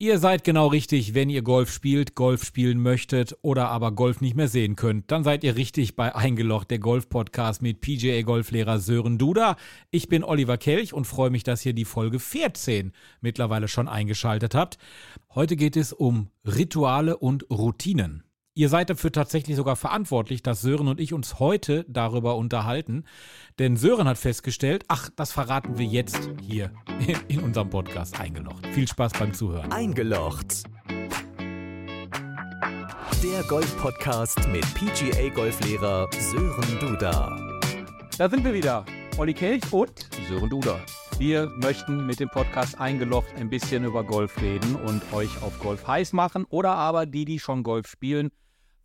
Ihr seid genau richtig, wenn ihr Golf spielt, Golf spielen möchtet oder aber Golf nicht mehr sehen könnt. Dann seid ihr richtig bei Eingelocht, der Golf-Podcast mit PGA-Golflehrer Sören Duda. Ich bin Oliver Kelch und freue mich, dass ihr die Folge 14 mittlerweile schon eingeschaltet habt. Heute geht es um Rituale und Routinen. Ihr seid dafür tatsächlich sogar verantwortlich, dass Sören und ich uns heute darüber unterhalten. Denn Sören hat festgestellt, ach, das verraten wir jetzt hier in unserem Podcast Eingelocht. Viel Spaß beim Zuhören. Eingelocht. Der Golf-Podcast mit PGA-Golflehrer Sören Duda. Da sind wir wieder. Olli Kelch und Sören Duda. Wir möchten mit dem Podcast Eingelocht ein bisschen über Golf reden und euch auf Golf heiß machen oder aber die, die schon Golf spielen,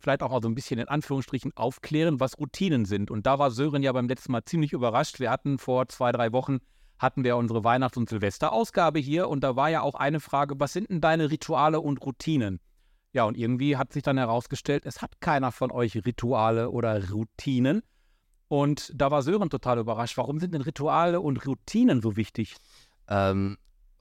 vielleicht auch mal so ein bisschen in Anführungsstrichen aufklären, was Routinen sind. Und da war Sören ja beim letzten Mal ziemlich überrascht. Wir hatten vor zwei, drei Wochen hatten wir unsere Weihnachts- und Silvesterausgabe hier und da war ja auch eine Frage, was sind denn deine Rituale und Routinen? Ja, und irgendwie hat sich dann herausgestellt, es hat keiner von euch Rituale oder Routinen. Und da war Sören total überrascht. Warum sind denn Rituale und Routinen so wichtig? Ähm,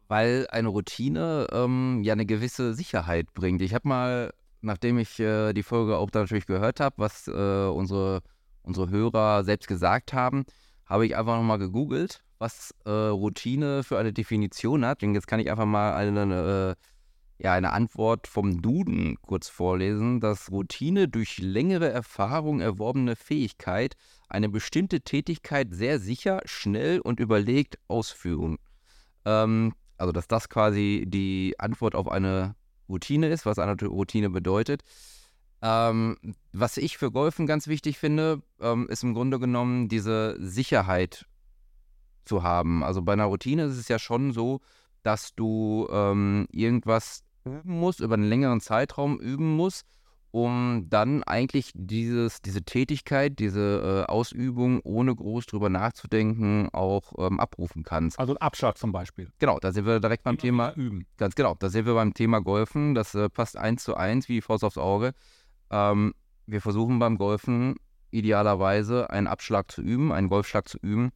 weil eine Routine ähm, ja eine gewisse Sicherheit bringt. Ich habe mal nachdem ich äh, die Folge auch natürlich gehört habe, was äh, unsere, unsere Hörer selbst gesagt haben, habe ich einfach nochmal gegoogelt, was äh, Routine für eine Definition hat. Und jetzt kann ich einfach mal eine, äh, ja, eine Antwort vom Duden kurz vorlesen, dass Routine durch längere Erfahrung erworbene Fähigkeit, eine bestimmte Tätigkeit sehr sicher, schnell und überlegt ausführen. Ähm, also, dass das quasi die Antwort auf eine Routine ist, was eine Routine bedeutet. Ähm, was ich für Golfen ganz wichtig finde, ähm, ist im Grunde genommen diese Sicherheit zu haben. Also bei einer Routine ist es ja schon so, dass du ähm, irgendwas üben musst, über einen längeren Zeitraum üben musst um dann eigentlich dieses, diese Tätigkeit, diese äh, Ausübung, ohne groß drüber nachzudenken, auch ähm, abrufen kannst. Also ein Abschlag zum Beispiel. Genau, da sind wir direkt beim Thema üben. Ganz genau, da sind wir beim Thema Golfen. Das äh, passt eins zu eins wie die Faust aufs Auge. Ähm, wir versuchen beim Golfen idealerweise einen Abschlag zu üben, einen Golfschlag zu üben,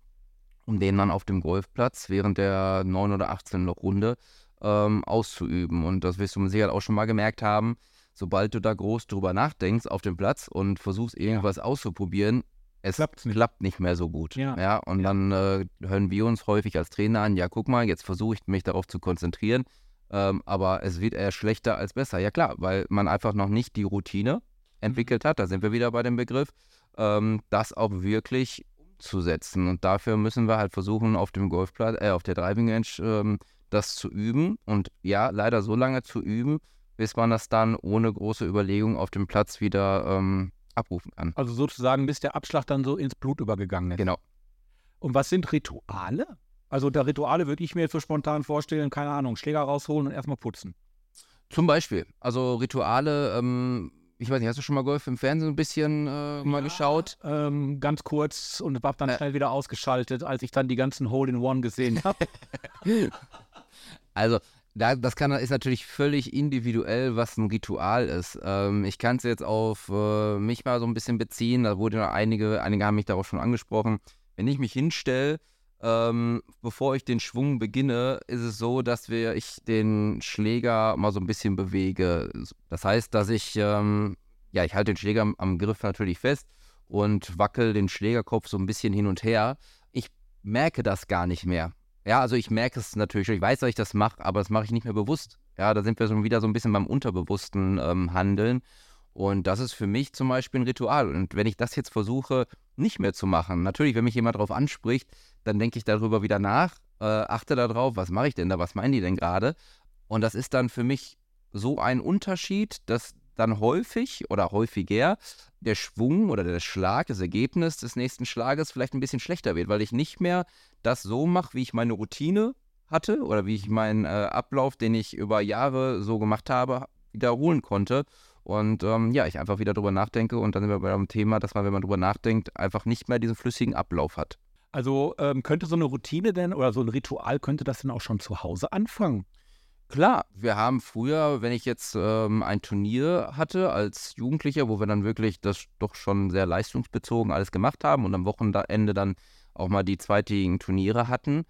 um den dann auf dem Golfplatz während der 9 oder 18 Loch Runde ähm, auszuüben. Und das wirst du Sicherheit auch schon mal gemerkt haben sobald du da groß drüber nachdenkst auf dem Platz und versuchst irgendwas ja. auszuprobieren, es nicht. klappt nicht mehr so gut. Ja, ja und ja. dann äh, hören wir uns häufig als Trainer an, ja, guck mal, jetzt versuche ich mich darauf zu konzentrieren, ähm, aber es wird eher schlechter als besser. Ja klar, weil man einfach noch nicht die Routine mhm. entwickelt hat, da sind wir wieder bei dem Begriff, ähm, das auch wirklich umzusetzen. Und dafür müssen wir halt versuchen, auf dem Golfplatz, äh, auf der Driving Range ähm, das zu üben und ja, leider so lange zu üben, bis man das dann ohne große Überlegung auf dem Platz wieder ähm, abrufen kann. Also sozusagen, bis der Abschlag dann so ins Blut übergegangen ist. Genau. Und was sind Rituale? Also der Rituale würde ich mir jetzt so spontan vorstellen, keine Ahnung, Schläger rausholen und erstmal putzen. Zum Beispiel. Also Rituale, ähm, ich weiß nicht, hast du schon mal Golf im Fernsehen ein bisschen äh, mal ja, geschaut? Ähm, ganz kurz und war dann äh, schnell wieder ausgeschaltet, als ich dann die ganzen Hole-in-One gesehen habe. also da, das kann, ist natürlich völlig individuell, was ein Ritual ist. Ähm, ich kann es jetzt auf äh, mich mal so ein bisschen beziehen. Da wurde einige, einige haben mich darauf schon angesprochen. Wenn ich mich hinstelle, ähm, bevor ich den Schwung beginne, ist es so, dass wir, ich den Schläger mal so ein bisschen bewege. Das heißt, dass ich, ähm, ja, ich halte den Schläger am, am Griff natürlich fest und wackel den Schlägerkopf so ein bisschen hin und her. Ich merke das gar nicht mehr. Ja, also ich merke es natürlich, ich weiß, dass ich das mache, aber das mache ich nicht mehr bewusst. Ja, da sind wir schon wieder so ein bisschen beim unterbewussten ähm, Handeln. Und das ist für mich zum Beispiel ein Ritual. Und wenn ich das jetzt versuche, nicht mehr zu machen, natürlich, wenn mich jemand darauf anspricht, dann denke ich darüber wieder nach, äh, achte darauf, was mache ich denn da, was meinen die denn gerade? Und das ist dann für mich so ein Unterschied, dass dann häufig oder häufiger der Schwung oder der Schlag, das Ergebnis des nächsten Schlages vielleicht ein bisschen schlechter wird, weil ich nicht mehr das so mache, wie ich meine Routine hatte oder wie ich meinen äh, Ablauf, den ich über Jahre so gemacht habe, wiederholen konnte. Und ähm, ja, ich einfach wieder drüber nachdenke und dann sind wir beim Thema, dass man, wenn man drüber nachdenkt, einfach nicht mehr diesen flüssigen Ablauf hat. Also ähm, könnte so eine Routine denn oder so ein Ritual, könnte das denn auch schon zu Hause anfangen? Klar, wir haben früher, wenn ich jetzt ähm, ein Turnier hatte als Jugendlicher, wo wir dann wirklich das doch schon sehr leistungsbezogen alles gemacht haben und am Wochenende dann auch mal die zweitigen Turniere hatten,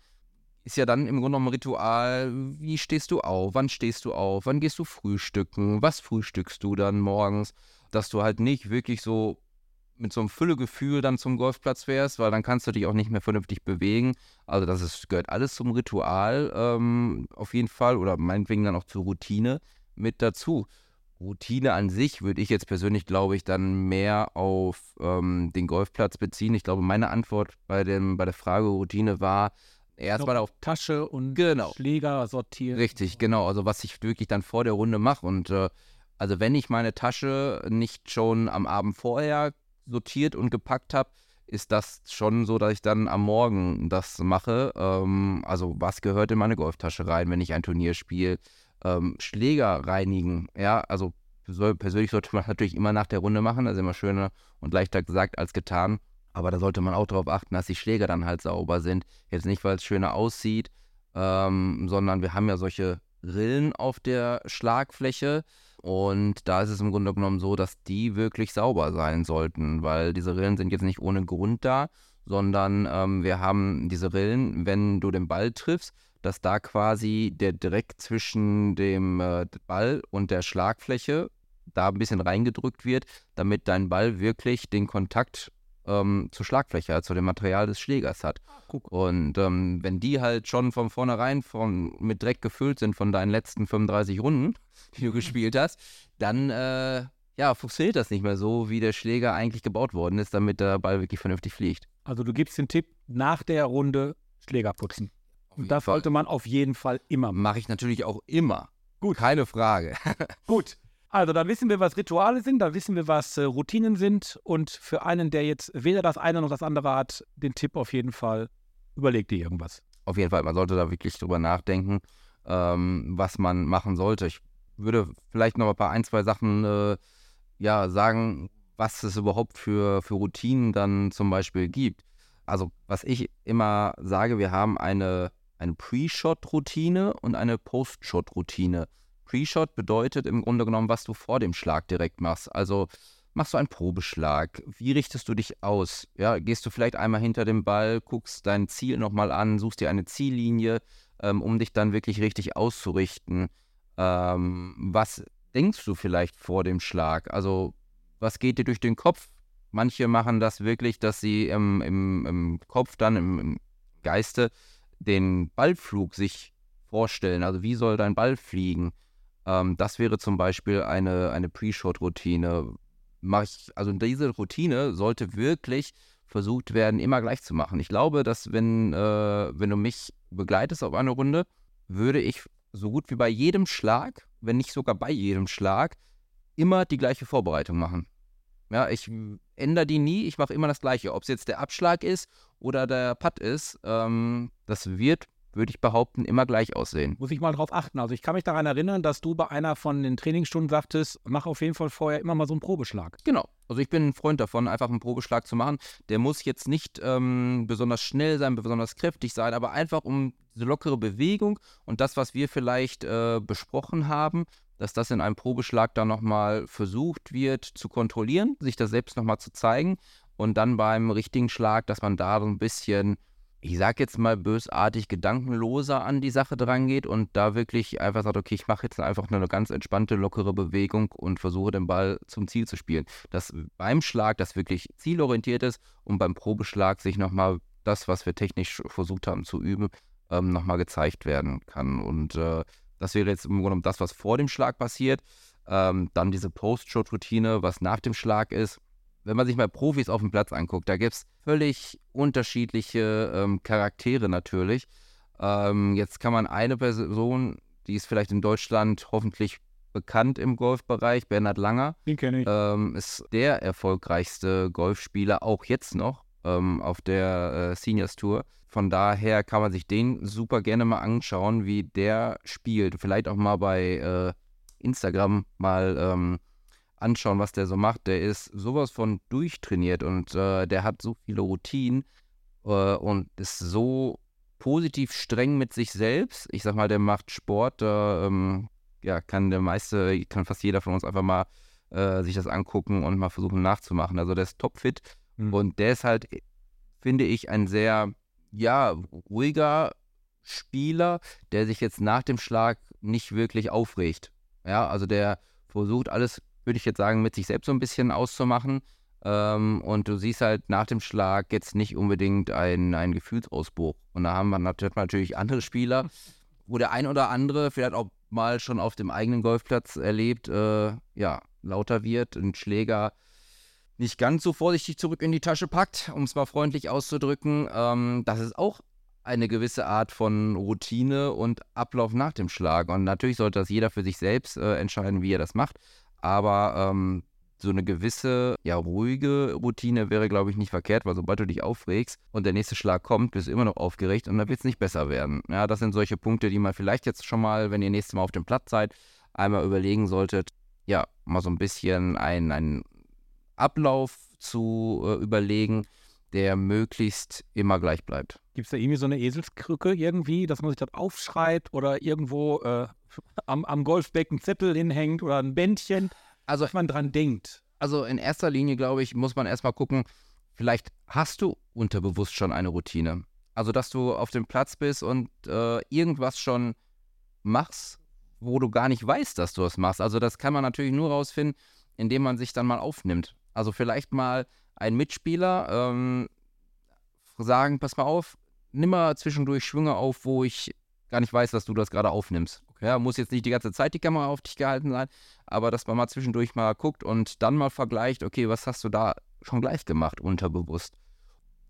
ist ja dann im Grunde genommen ein Ritual, wie stehst du auf, wann stehst du auf, wann gehst du frühstücken, was frühstückst du dann morgens, dass du halt nicht wirklich so mit so einem Füllegefühl dann zum Golfplatz fährst, weil dann kannst du dich auch nicht mehr vernünftig bewegen. Also das ist, gehört alles zum Ritual ähm, auf jeden Fall oder meinetwegen dann auch zur Routine mit dazu. Routine an sich würde ich jetzt persönlich, glaube ich, dann mehr auf ähm, den Golfplatz beziehen. Ich glaube, meine Antwort bei, dem, bei der Frage Routine war, erstmal auf Tasche und genau. Schläger sortieren. Richtig, genau. Also was ich wirklich dann vor der Runde mache. Und äh, also wenn ich meine Tasche nicht schon am Abend vorher sortiert und gepackt habe, ist das schon so, dass ich dann am Morgen das mache. Ähm, also was gehört in meine Golftasche rein, wenn ich ein Turnier spiele? Ähm, Schläger reinigen, ja, also persönlich sollte man natürlich immer nach der Runde machen, das ist immer schöner und leichter gesagt als getan. Aber da sollte man auch darauf achten, dass die Schläger dann halt sauber sind. Jetzt nicht, weil es schöner aussieht, ähm, sondern wir haben ja solche Rillen auf der Schlagfläche. Und da ist es im Grunde genommen so, dass die wirklich sauber sein sollten, weil diese Rillen sind jetzt nicht ohne Grund da, sondern ähm, wir haben diese Rillen, wenn du den Ball triffst, dass da quasi der Dreck zwischen dem äh, Ball und der Schlagfläche da ein bisschen reingedrückt wird, damit dein Ball wirklich den Kontakt ähm, zur Schlagfläche, also zu dem Material des Schlägers hat. Ah, und ähm, wenn die halt schon von vornherein von, mit Dreck gefüllt sind von deinen letzten 35 Runden, die du gespielt hast, dann äh, ja, funktioniert das nicht mehr so, wie der Schläger eigentlich gebaut worden ist, damit der Ball wirklich vernünftig fliegt. Also du gibst den Tipp, nach der Runde Schläger putzen. Und das Fall. sollte man auf jeden Fall immer machen. Mache ich natürlich auch immer. Gut. Keine Frage. Gut. Also dann wissen wir, was Rituale sind, dann wissen wir, was äh, Routinen sind. Und für einen, der jetzt weder das eine noch das andere hat, den Tipp auf jeden Fall, überleg dir irgendwas. Auf jeden Fall, man sollte da wirklich drüber nachdenken, ähm, was man machen sollte. Ich würde vielleicht noch ein paar ein, zwei Sachen äh, ja, sagen, was es überhaupt für, für Routinen dann zum Beispiel gibt. Also, was ich immer sage, wir haben eine, eine Pre-Shot-Routine und eine Post-Shot-Routine. Pre-Shot bedeutet im Grunde genommen, was du vor dem Schlag direkt machst. Also machst du einen Probeschlag? Wie richtest du dich aus? Ja, gehst du vielleicht einmal hinter dem Ball, guckst dein Ziel nochmal an, suchst dir eine Ziellinie, ähm, um dich dann wirklich richtig auszurichten. Ähm, was denkst du vielleicht vor dem Schlag? Also, was geht dir durch den Kopf? Manche machen das wirklich, dass sie im, im, im Kopf dann, im, im Geiste, den Ballflug sich vorstellen. Also, wie soll dein Ball fliegen? Ähm, das wäre zum Beispiel eine, eine Pre-Shot-Routine. also diese Routine sollte wirklich versucht werden, immer gleich zu machen. Ich glaube, dass wenn, äh, wenn du mich begleitest auf eine Runde, würde ich so gut wie bei jedem Schlag, wenn nicht sogar bei jedem Schlag, immer die gleiche Vorbereitung machen. Ja, ich ändere die nie, ich mache immer das Gleiche. Ob es jetzt der Abschlag ist oder der Putt ist, ähm, das wird würde ich behaupten, immer gleich aussehen. Muss ich mal drauf achten. Also ich kann mich daran erinnern, dass du bei einer von den Trainingsstunden sagtest, mach auf jeden Fall vorher immer mal so einen Probeschlag. Genau. Also ich bin ein Freund davon, einfach einen Probeschlag zu machen. Der muss jetzt nicht ähm, besonders schnell sein, besonders kräftig sein, aber einfach um diese lockere Bewegung und das, was wir vielleicht äh, besprochen haben, dass das in einem Probeschlag dann nochmal versucht wird zu kontrollieren, sich das selbst nochmal zu zeigen und dann beim richtigen Schlag, dass man da so ein bisschen ich sag jetzt mal bösartig, gedankenloser an die Sache drangeht und da wirklich einfach sagt, okay, ich mache jetzt einfach eine ganz entspannte, lockere Bewegung und versuche den Ball zum Ziel zu spielen. Dass beim Schlag das wirklich zielorientiert ist und beim Probeschlag sich nochmal das, was wir technisch versucht haben zu üben, ähm, nochmal gezeigt werden kann. Und äh, das wäre jetzt im Grunde genommen das, was vor dem Schlag passiert. Ähm, dann diese Post-Shot-Routine, was nach dem Schlag ist wenn man sich mal Profis auf dem Platz anguckt, da gibt es völlig unterschiedliche ähm, Charaktere natürlich. Ähm, jetzt kann man eine Person, die ist vielleicht in Deutschland hoffentlich bekannt im Golfbereich, Bernhard Langer. Den kenne ich. Ähm, ist der erfolgreichste Golfspieler, auch jetzt noch, ähm, auf der äh, Seniors Tour. Von daher kann man sich den super gerne mal anschauen, wie der spielt. Vielleicht auch mal bei äh, Instagram mal ähm, anschauen, was der so macht. Der ist sowas von durchtrainiert und äh, der hat so viele Routinen äh, und ist so positiv streng mit sich selbst. Ich sag mal, der macht Sport, da ähm, ja, kann der meiste, kann fast jeder von uns einfach mal äh, sich das angucken und mal versuchen nachzumachen. Also der ist topfit mhm. und der ist halt, finde ich, ein sehr, ja, ruhiger, Spieler, der sich jetzt nach dem Schlag nicht wirklich aufregt. Ja, also der versucht alles, würde ich jetzt sagen, mit sich selbst so ein bisschen auszumachen. Ähm, und du siehst halt nach dem Schlag jetzt nicht unbedingt einen, Gefühlsausbruch. Und da haben wir natürlich andere Spieler, wo der ein oder andere vielleicht auch mal schon auf dem eigenen Golfplatz erlebt, äh, ja, lauter wird, ein Schläger nicht ganz so vorsichtig zurück in die Tasche packt, um es mal freundlich auszudrücken. Ähm, das ist auch eine gewisse Art von Routine und Ablauf nach dem Schlag. Und natürlich sollte das jeder für sich selbst äh, entscheiden, wie er das macht. Aber ähm, so eine gewisse, ja, ruhige Routine wäre, glaube ich, nicht verkehrt, weil sobald du dich aufregst und der nächste Schlag kommt, bist du immer noch aufgeregt und dann wird es nicht besser werden. Ja, das sind solche Punkte, die man vielleicht jetzt schon mal, wenn ihr nächstes Mal auf dem Platz seid, einmal überlegen solltet, ja, mal so ein bisschen einen Ablauf zu äh, überlegen, der möglichst immer gleich bleibt. Gibt es da irgendwie so eine Eselskrücke irgendwie, dass man sich das aufschreibt oder irgendwo äh, am, am Golfbecken Zettel hinhängt oder ein Bändchen, also dass man dran denkt? Also in erster Linie, glaube ich, muss man erstmal gucken, vielleicht hast du unterbewusst schon eine Routine. Also, dass du auf dem Platz bist und äh, irgendwas schon machst, wo du gar nicht weißt, dass du es machst. Also, das kann man natürlich nur rausfinden, indem man sich dann mal aufnimmt. Also, vielleicht mal ein Mitspieler ähm, sagen: Pass mal auf, nimm mal zwischendurch Schwünge auf, wo ich gar nicht weiß, dass du das gerade aufnimmst. Ja, muss jetzt nicht die ganze Zeit die Kamera auf dich gehalten sein, aber dass man mal zwischendurch mal guckt und dann mal vergleicht, okay, was hast du da schon gleich gemacht, unterbewusst.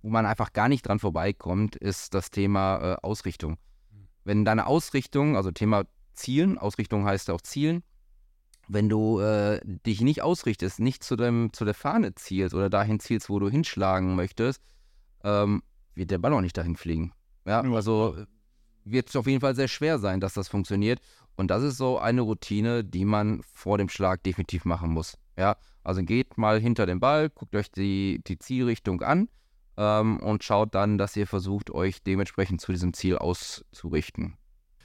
Wo man einfach gar nicht dran vorbeikommt, ist das Thema äh, Ausrichtung. Wenn deine Ausrichtung, also Thema Zielen, Ausrichtung heißt auch Zielen, wenn du äh, dich nicht ausrichtest, nicht zu, dem, zu der Fahne zielst oder dahin zielst, wo du hinschlagen möchtest, ähm, wird der Ball auch nicht dahin fliegen. Ja, also wird es auf jeden Fall sehr schwer sein, dass das funktioniert. Und das ist so eine Routine, die man vor dem Schlag definitiv machen muss. Ja, also geht mal hinter den Ball, guckt euch die, die Zielrichtung an ähm, und schaut dann, dass ihr versucht, euch dementsprechend zu diesem Ziel auszurichten.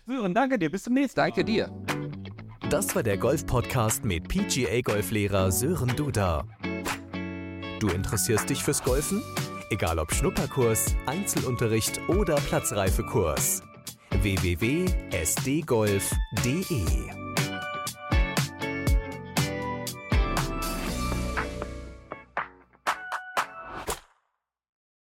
Sören, danke dir. Bis zum nächsten Mal. Danke dir. Das war der Golf-Podcast mit PGA-Golflehrer Sören Duda. Du interessierst dich fürs Golfen? Egal ob Schnupperkurs, Einzelunterricht oder Platzreifekurs. Www.sdgolf.de